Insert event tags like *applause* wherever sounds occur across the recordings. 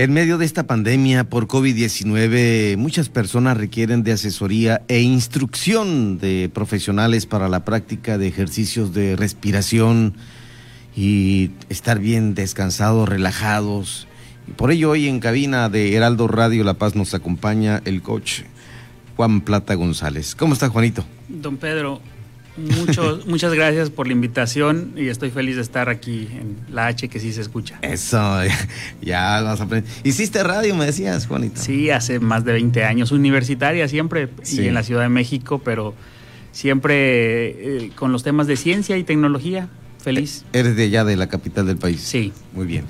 En medio de esta pandemia por COVID-19, muchas personas requieren de asesoría e instrucción de profesionales para la práctica de ejercicios de respiración y estar bien descansados, relajados. Y por ello hoy en cabina de Heraldo Radio La Paz nos acompaña el coach Juan Plata González. ¿Cómo está Juanito? Don Pedro, mucho, *laughs* muchas gracias por la invitación y estoy feliz de estar aquí en la H que sí se escucha. Eso, *laughs* ya vas a aprender. ¿Hiciste radio, me decías, Juanito? Sí, hace más de 20 años, universitaria siempre y en la Ciudad de México, pero siempre eh, con los temas de ciencia y tecnología. Feliz. Eres de allá, de la capital del país. Sí. Muy bien.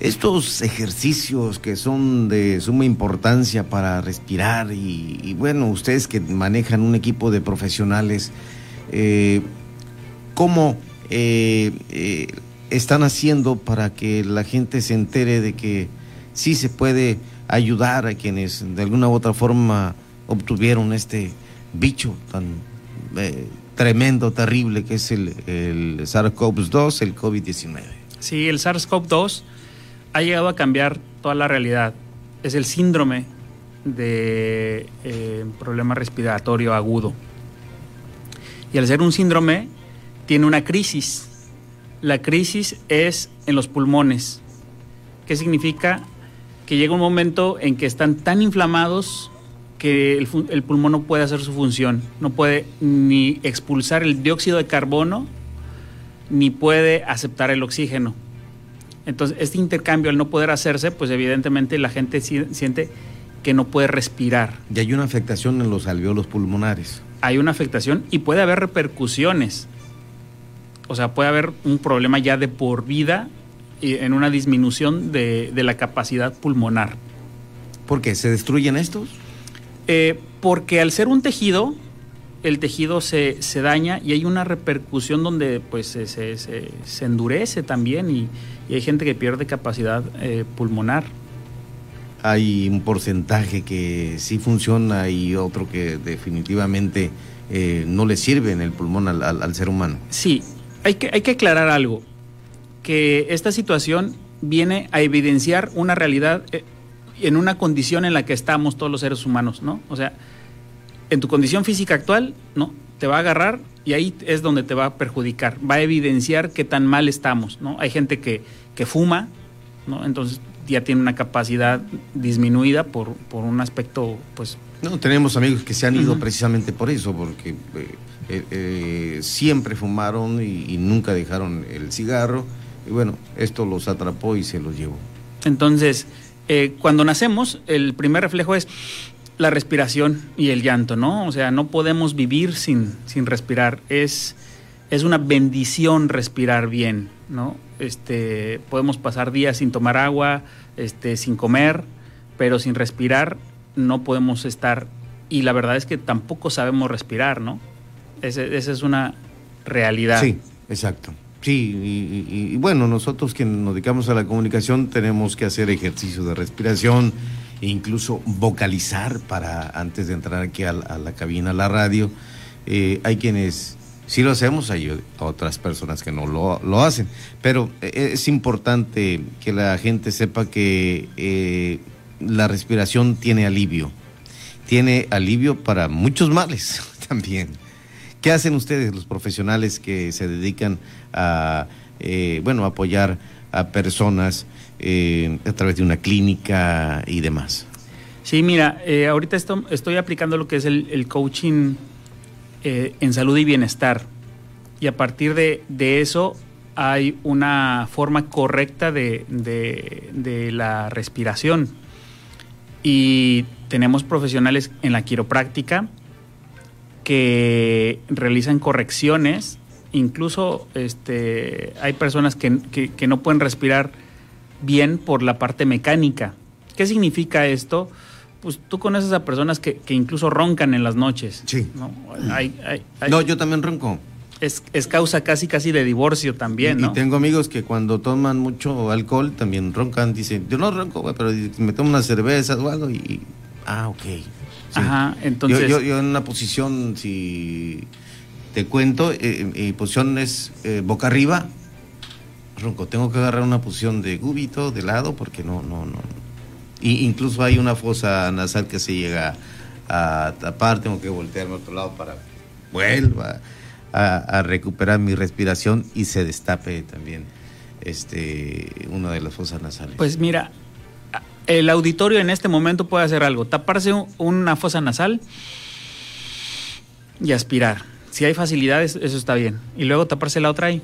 Estos ejercicios que son de suma importancia para respirar y, y bueno, ustedes que manejan un equipo de profesionales, eh, cómo eh, eh, están haciendo para que la gente se entere de que sí se puede ayudar a quienes de alguna u otra forma obtuvieron este bicho tan tremendo, terrible que es el, el SARS-CoV-2, el COVID-19. Sí, el SARS-CoV-2 ha llegado a cambiar toda la realidad. Es el síndrome de problema respiratorio agudo. Y al ser un síndrome, tiene una crisis. La crisis es en los pulmones. ¿Qué significa? Que llega un momento en que están tan inflamados que el, pulmón no puede hacer su función. No puede ni expulsar el dióxido de carbono, ni puede aceptar el oxígeno. Entonces, este intercambio, al no poder hacerse, pues evidentemente la gente siente que no puede respirar. Y hay una afectación en los alveolos pulmonares hay una afectación y puede haber repercusiones. O sea, puede haber un problema ya de por vida en una disminución de, de la capacidad pulmonar. ¿Por qué? ¿Se destruyen estos? Eh, porque al ser un tejido, el tejido se, se, daña y hay una repercusión donde pues se, se, se endurece también y, y, hay gente que pierde capacidad eh, pulmonar hay un porcentaje que sí funciona y otro que definitivamente eh, no le sirve en el pulmón al, ser humano. Sí, hay que, hay que aclarar algo, que esta situación viene a evidenciar una realidad eh, en una condición en la que estamos todos los seres humanos, ¿no? O sea, en tu condición física actual, ¿no? Te va a agarrar y ahí es donde te va a perjudicar, va a evidenciar qué tan mal estamos, ¿no? Hay gente que, que fuma, ¿no? Entonces ya tiene una capacidad disminuida por, por un aspecto, pues... No, tenemos amigos que se han ido uh -huh. precisamente por eso, porque eh, eh, siempre fumaron y, y, nunca dejaron el cigarro, y bueno, esto los atrapó y se los llevó. Entonces, eh, cuando nacemos, el primer reflejo es la respiración y el llanto, ¿no? O sea, no podemos vivir sin, sin respirar, es, es una bendición respirar bien, ¿no? Este, podemos pasar días sin tomar agua, este, sin comer, pero sin respirar no podemos estar. Y la verdad es que tampoco sabemos respirar, ¿no? Ese, esa es una realidad. Sí, exacto. Sí, y, bueno, nosotros que nos dedicamos a la comunicación tenemos que hacer ejercicios de respiración incluso vocalizar para antes de entrar aquí a, a la cabina, a la radio. Eh, hay quienes sí lo hacemos, hay otras personas que no lo, lo hacen, pero eh, es importante que la gente sepa que eh, la respiración tiene alivio, tiene alivio para muchos males *laughs* también. ¿Qué hacen ustedes, los profesionales que se dedican a, eh, bueno, apoyar a personas eh, a través de una clínica y demás? Sí, mira, ahorita esto, estoy aplicando lo que es el, el coaching eh, en salud y bienestar. Y a partir de, de eso hay una forma correcta de, de, la respiración. Y tenemos profesionales en la quiropráctica que realizan correcciones. Incluso este, hay personas que, que no pueden respirar bien por la parte mecánica. ¿Qué significa esto? Pues tú conoces a personas que, que incluso roncan en las noches. Sí. ¿no? Hay, hay, hay, no, yo también ronco. Es, es, causa casi casi de divorcio también, y, ¿no? Y tengo amigos que cuando toman mucho alcohol también roncan, dicen, yo no ronco, güey, pero me tomo unas cervezas o algo y... Ah, ok. Sí. Ajá, entonces... Yo, yo, yo, en una posición, si te cuento, eh, mi posición es eh, boca arriba, ronco. Tengo que agarrar una posición de gúbito, de lado, porque no, no, no Y incluso hay una fosa nasal que se llega a tapar, tengo que voltearme a otro lado para vuelva a, recuperar mi respiración y se destape también este una de las fosas nasales. Pues mira, el auditorio en este momento puede hacer algo, taparse una fosa nasal y aspirar. Si hay facilidades, eso está bien. Y luego taparse la otra ahí.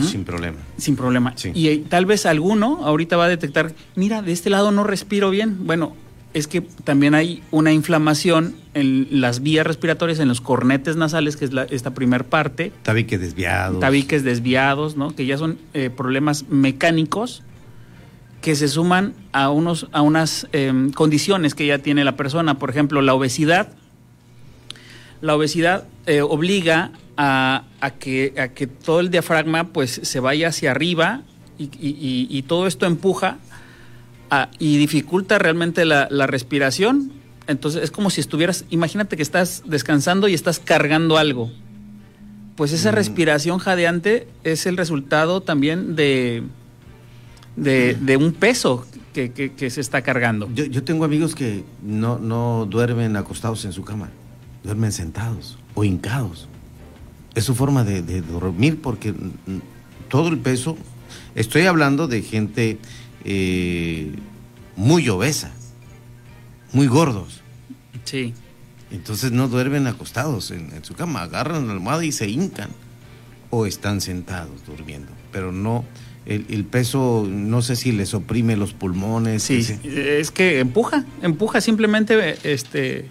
Sin problema. Sin problema. Y eh, tal vez alguno ahorita va a detectar, mira, de este lado no respiro bien. Bueno, es que también hay una inflamación en las vías respiratorias, en los cornetes nasales, que es esta primer parte. Tabiques desviados. Tabiques desviados, ¿no? Que ya son eh, problemas mecánicos que se suman a, unos, a unas em, condiciones que ya tiene la persona. Por ejemplo, la obesidad. La obesidad eh, obliga a, que, a que todo el diafragma pues, se vaya hacia arriba y todo esto empuja y dificulta realmente la, respiración. Entonces es como si estuvieras, imagínate que estás descansando y estás cargando algo. Pues esa mm. respiración jadeante es el resultado también de, de, un peso que, se está cargando. Yo, tengo amigos que no, no duermen acostados en su cama, duermen sentados o hincados. Es su forma de, de dormir porque todo el peso, estoy hablando de gente eh, muy obesa, muy gordos. Sí. Entonces no duermen acostados en, su cama, agarran la almohada y se hincan o están sentados durmiendo, pero no, el, peso no sé si les oprime los pulmones. Sí, es que empuja, empuja simplemente, este,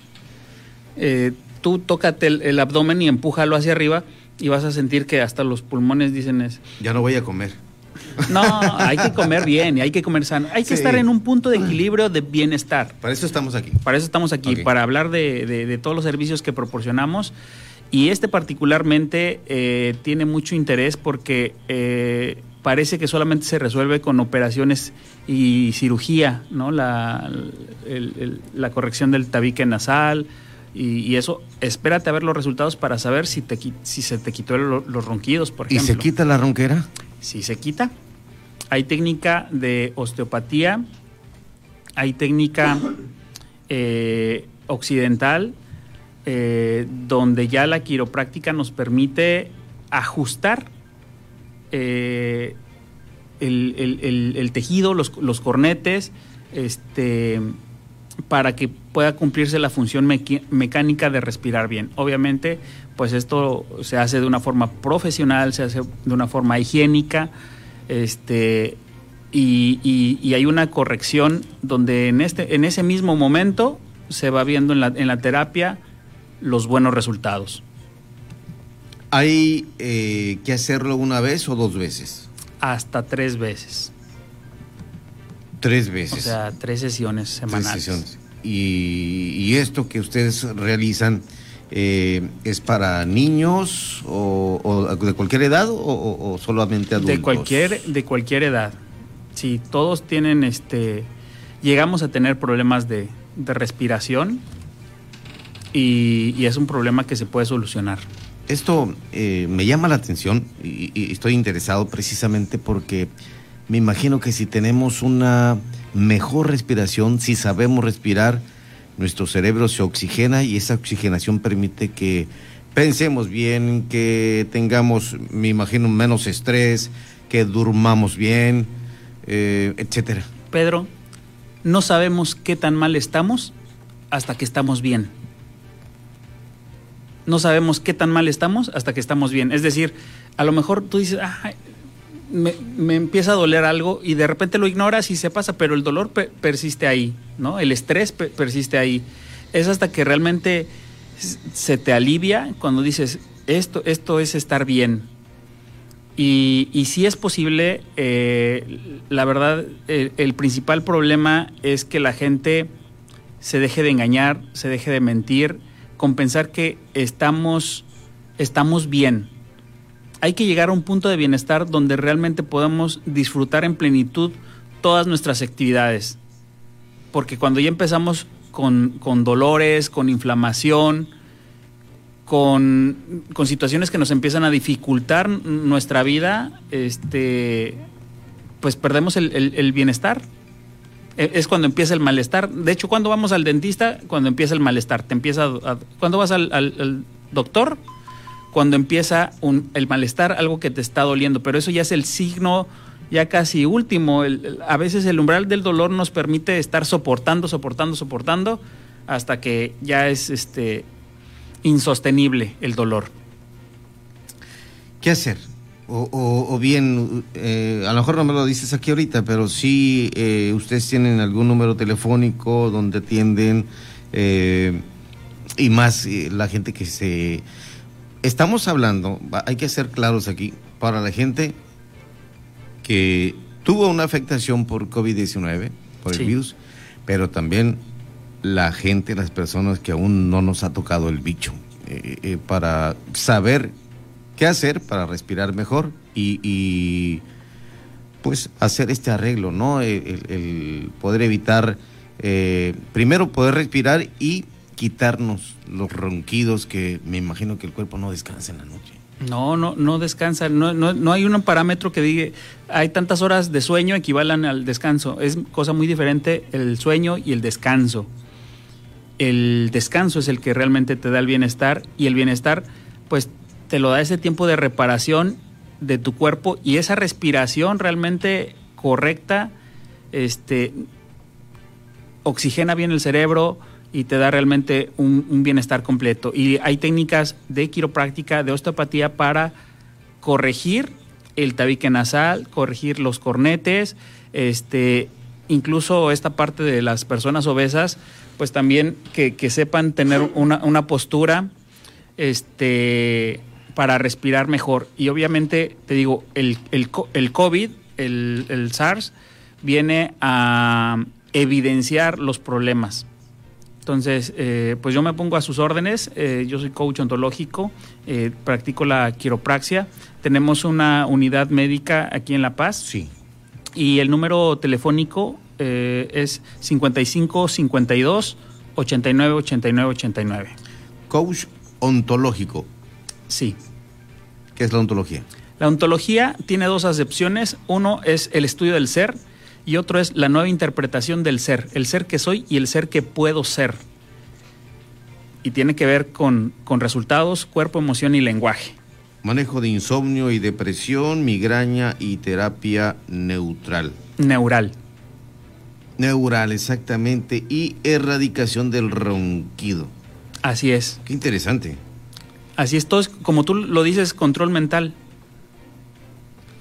eh, tú tócate el, el, abdomen y empújalo hacia arriba y vas a sentir que hasta los pulmones dicen es... Ya no voy a comer. No, hay que comer bien y hay que comer sano. Hay que estar en un punto de equilibrio de bienestar. Para eso estamos aquí. Para eso estamos aquí, para hablar de, todos los servicios que proporcionamos. Y este particularmente eh, tiene mucho interés porque eh, parece que solamente se resuelve con operaciones y cirugía, ¿no? La, la corrección del tabique nasal, y, eso, espérate a ver los resultados para saber si, te, si se te quitó los ronquidos, por ejemplo. ¿Y se quita la ronquera? Sí, se quita. Hay técnica de osteopatía, hay técnica eh, occidental, eh, donde ya la quiropráctica nos permite ajustar eh, el, tejido, los, los cornetes, este para que pueda cumplirse la función mecánica de respirar bien. Obviamente, pues esto se hace de una forma profesional, se hace de una forma higiénica, este, y, hay una corrección donde en, este, en ese mismo momento se va viendo en la, en la terapia los buenos resultados. ¿Hay eh, que hacerlo una vez o dos veces? Hasta tres veces. Tres veces. O sea, tres sesiones semanales. sesiones. Y, esto que ustedes realizan eh, es para niños o, de cualquier edad o, solamente adultos. De cualquier, de cualquier edad. Sí, todos tienen este. Llegamos a tener problemas de, respiración y, es un problema que se puede solucionar. Esto eh, me llama la atención y estoy interesado precisamente porque me imagino que si tenemos una mejor respiración, si sabemos respirar, nuestro cerebro se oxigena y esa oxigenación permite que pensemos bien, que tengamos, me imagino, menos estrés, que durmamos bien, eh, etcétera. Pedro, no sabemos qué tan mal estamos hasta que estamos bien. No sabemos qué tan mal estamos hasta que estamos bien. Es decir, a lo mejor tú dices, me, empieza a doler algo y de repente lo ignoras y se pasa, pero el dolor persiste ahí, ¿no? El estrés persiste ahí. Es hasta que realmente se te alivia cuando dices, esto, esto es estar bien. Y, si es posible, eh, la verdad, el, principal problema es que la gente se deje de engañar, se deje de mentir, con pensar que estamos, estamos bien hay que llegar a un punto de bienestar donde realmente podamos disfrutar en plenitud todas nuestras actividades. Porque cuando ya empezamos con, dolores, con inflamación, con, situaciones que nos empiezan a dificultar nuestra vida, este, pues perdemos el, bienestar. E, es cuando empieza el malestar. De hecho, cuando vamos al dentista, cuando empieza el malestar. Te empieza cuando vas al, doctor, cuando empieza el malestar, algo que te está doliendo. Pero eso ya es el signo ya casi último. a veces el umbral del dolor nos permite estar soportando, soportando, soportando, hasta que ya es este insostenible el dolor. ¿Qué hacer? O, bien, eh, a lo mejor no me lo dices aquí ahorita, pero sí eh, ustedes tienen algún número telefónico donde atienden eh, y más la gente que se... Estamos hablando, hay que ser claros aquí, para la gente que tuvo una afectación por COVID-19, por el virus, pero también la gente, las personas que aún no nos ha tocado el bicho, para saber qué hacer para respirar mejor y, pues hacer este arreglo, ¿no? El, poder evitar, eh, primero poder respirar y quitarnos los ronquidos que me imagino que el cuerpo no descansa en la noche. No, no, no descansa. No, no, no, hay un parámetro que diga, hay tantas horas de sueño equivalen al descanso. Es cosa muy diferente el sueño y el descanso. El descanso es el que realmente te da el bienestar y el bienestar, pues te lo da ese tiempo de reparación de tu cuerpo y esa respiración realmente correcta, este, oxigena bien el cerebro y te da realmente un, bienestar completo. Y hay técnicas de quiropráctica, de osteopatía para corregir el tabique nasal, corregir los cornetes, este, incluso esta parte de las personas obesas, pues también que, sepan tener una, una postura este, para respirar mejor. Y obviamente, te digo, el, el, el COVID, el, el, SARS, viene a evidenciar los problemas. Entonces, eh, pues yo me pongo a sus órdenes. Eh, yo soy coach ontológico, eh, practico la quiropraxia. Tenemos una unidad médica aquí en La Paz. Sí. Y el número telefónico es 55 52 89 89 89. Coach ontológico. Sí. ¿Qué es la ontología? La ontología tiene dos acepciones. Uno es el estudio del ser y otro es la nueva interpretación del ser, el ser que soy y el ser que puedo ser. Y tiene que ver con, con resultados, cuerpo, emoción y lenguaje. Manejo de insomnio y depresión, migraña y terapia neutral. Neural. Neural, exactamente. Y erradicación del ronquido. Así es. Qué interesante. Así es, todo es, como tú lo dices, control mental.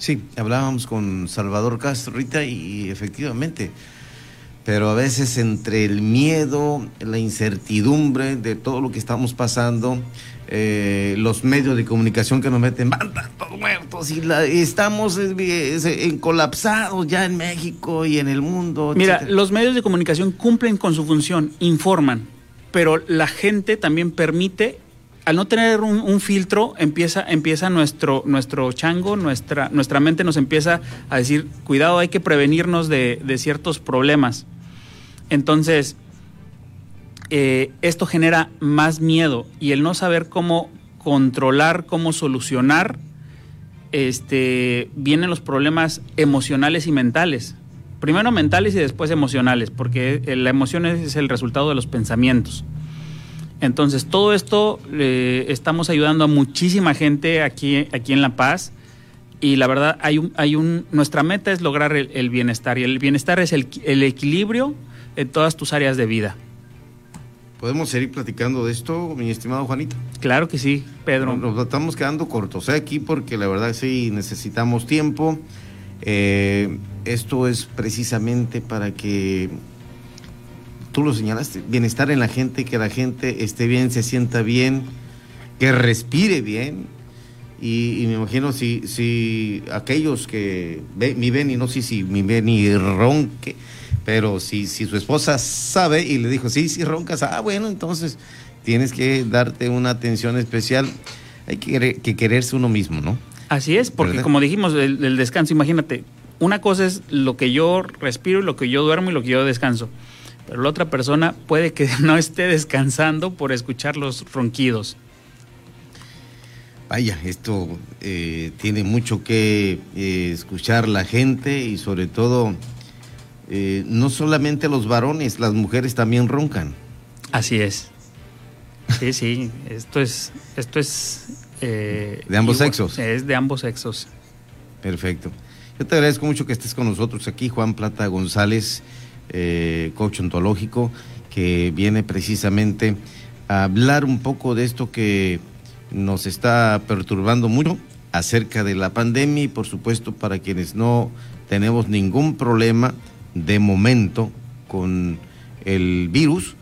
Sí, hablábamos con Salvador Castro ahorita y efectivamente, pero a veces entre el miedo, la incertidumbre de todo lo que estamos pasando, eh, los medios de comunicación que nos meten, van todos muertos y estamos en colapsados ya en México y en el mundo. Mira, los medios de comunicación cumplen con su función, informan, pero la gente también permite al no tener un, filtro, empieza, empieza nuestro, nuestro chango, nuestra, nuestra mente nos empieza a decir, cuidado, hay que prevenirnos de, ciertos problemas. Entonces, eh, esto genera más miedo y el no saber cómo controlar, cómo solucionar, este, vienen los problemas emocionales y mentales. Primero mentales y después emocionales, porque la emoción es el resultado de los pensamientos. Entonces, todo esto eh, estamos ayudando a muchísima gente aquí, aquí en La Paz y la verdad hay un, hay un, nuestra meta es lograr el, bienestar y el bienestar es el, equilibrio en todas tus áreas de vida. ¿Podemos seguir platicando de esto, mi estimado Juanito? Claro que sí, Pedro. Nos, estamos quedando cortos ¿eh? aquí porque la verdad sí necesitamos tiempo. Eh, esto es precisamente para que tú lo señalaste, bienestar en la gente, que la gente esté bien, se sienta bien, que respire bien. Y, me imagino si, si aquellos que mi ven y no sé si mi ven y ronque, pero si, si su esposa sabe y le dijo, sí, sí roncas, ah, bueno, entonces tienes que darte una atención especial. Hay que, que quererse uno mismo, ¿no? Así es, porque como dijimos, el descanso, imagínate, una cosa es lo que yo respiro, lo que yo duermo y lo que yo descanso pero la otra persona puede que *laughs* no esté descansando por escuchar los ronquidos. Vaya, esto eh, tiene mucho que eh, escuchar la gente y sobre todo eh, no solamente los varones, las mujeres también roncan. Así es. Sí, sí, esto es, esto es de ambos sexos. Es de ambos sexos. Perfecto. Yo te agradezco mucho que estés con nosotros aquí, Juan Plata González, eh, coach ontológico, que viene precisamente a hablar un poco de esto que nos está perturbando mucho acerca de la pandemia y por supuesto para quienes no tenemos ningún problema de momento con el virus,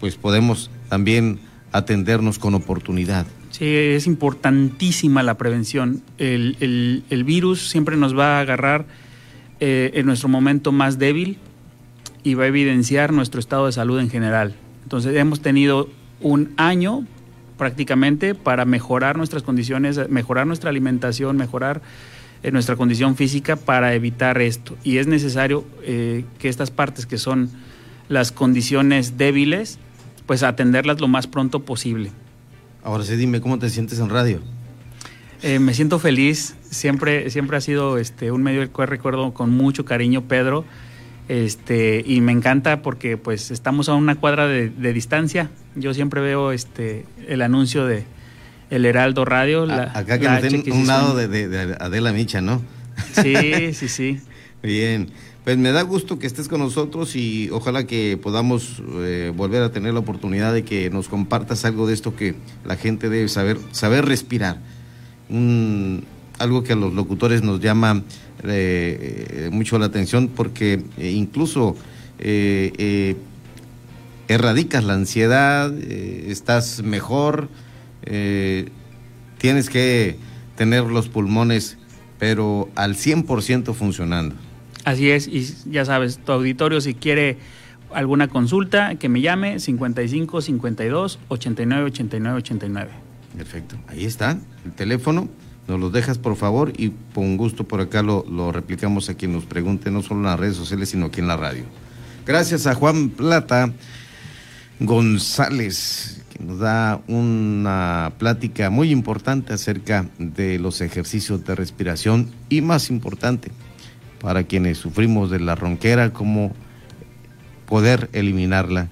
pues podemos también atendernos con oportunidad. Sí, es importantísima la prevención. El, virus siempre nos va a agarrar eh, en nuestro momento más débil y va a evidenciar nuestro estado de salud en general. Entonces hemos tenido un año prácticamente para mejorar nuestras condiciones, mejorar nuestra alimentación, mejorar eh, nuestra condición física para evitar esto. Y es necesario eh, que estas partes que son las condiciones débiles, pues atenderlas lo más pronto posible. Ahora sí, dime cómo te sientes en radio. Eh, me siento feliz, siempre, siempre ha sido este, un medio del cual recuerdo con mucho cariño Pedro, este, y me encanta porque pues estamos a una cuadra de, distancia. Yo siempre veo este, el anuncio de El Heraldo Radio. acá que la me un lado de, de, Adela Micha, ¿no? Sí, *laughs* sí, sí. Bien, pues me da gusto que estés con nosotros y ojalá que podamos eh, volver a tener la oportunidad de que nos compartas algo de esto que la gente debe saber, saber respirar. Un, algo que a los locutores nos llama eh, eh, mucho la atención porque incluso erradicas la ansiedad, estás mejor, tienes que tener los pulmones pero al 100% funcionando. Así es, y ya sabes, tu auditorio si quiere alguna consulta, que me llame 55 52 89 89 89. Perfecto, ahí está el teléfono. Nos lo dejas por favor y con gusto por acá lo, lo replicamos a quien nos pregunte, no solo en las redes sociales, sino aquí en la radio. Gracias a Juan Plata González, que nos da una plática muy importante acerca de los ejercicios de respiración y más importante, para quienes sufrimos de la ronquera, cómo poder eliminarla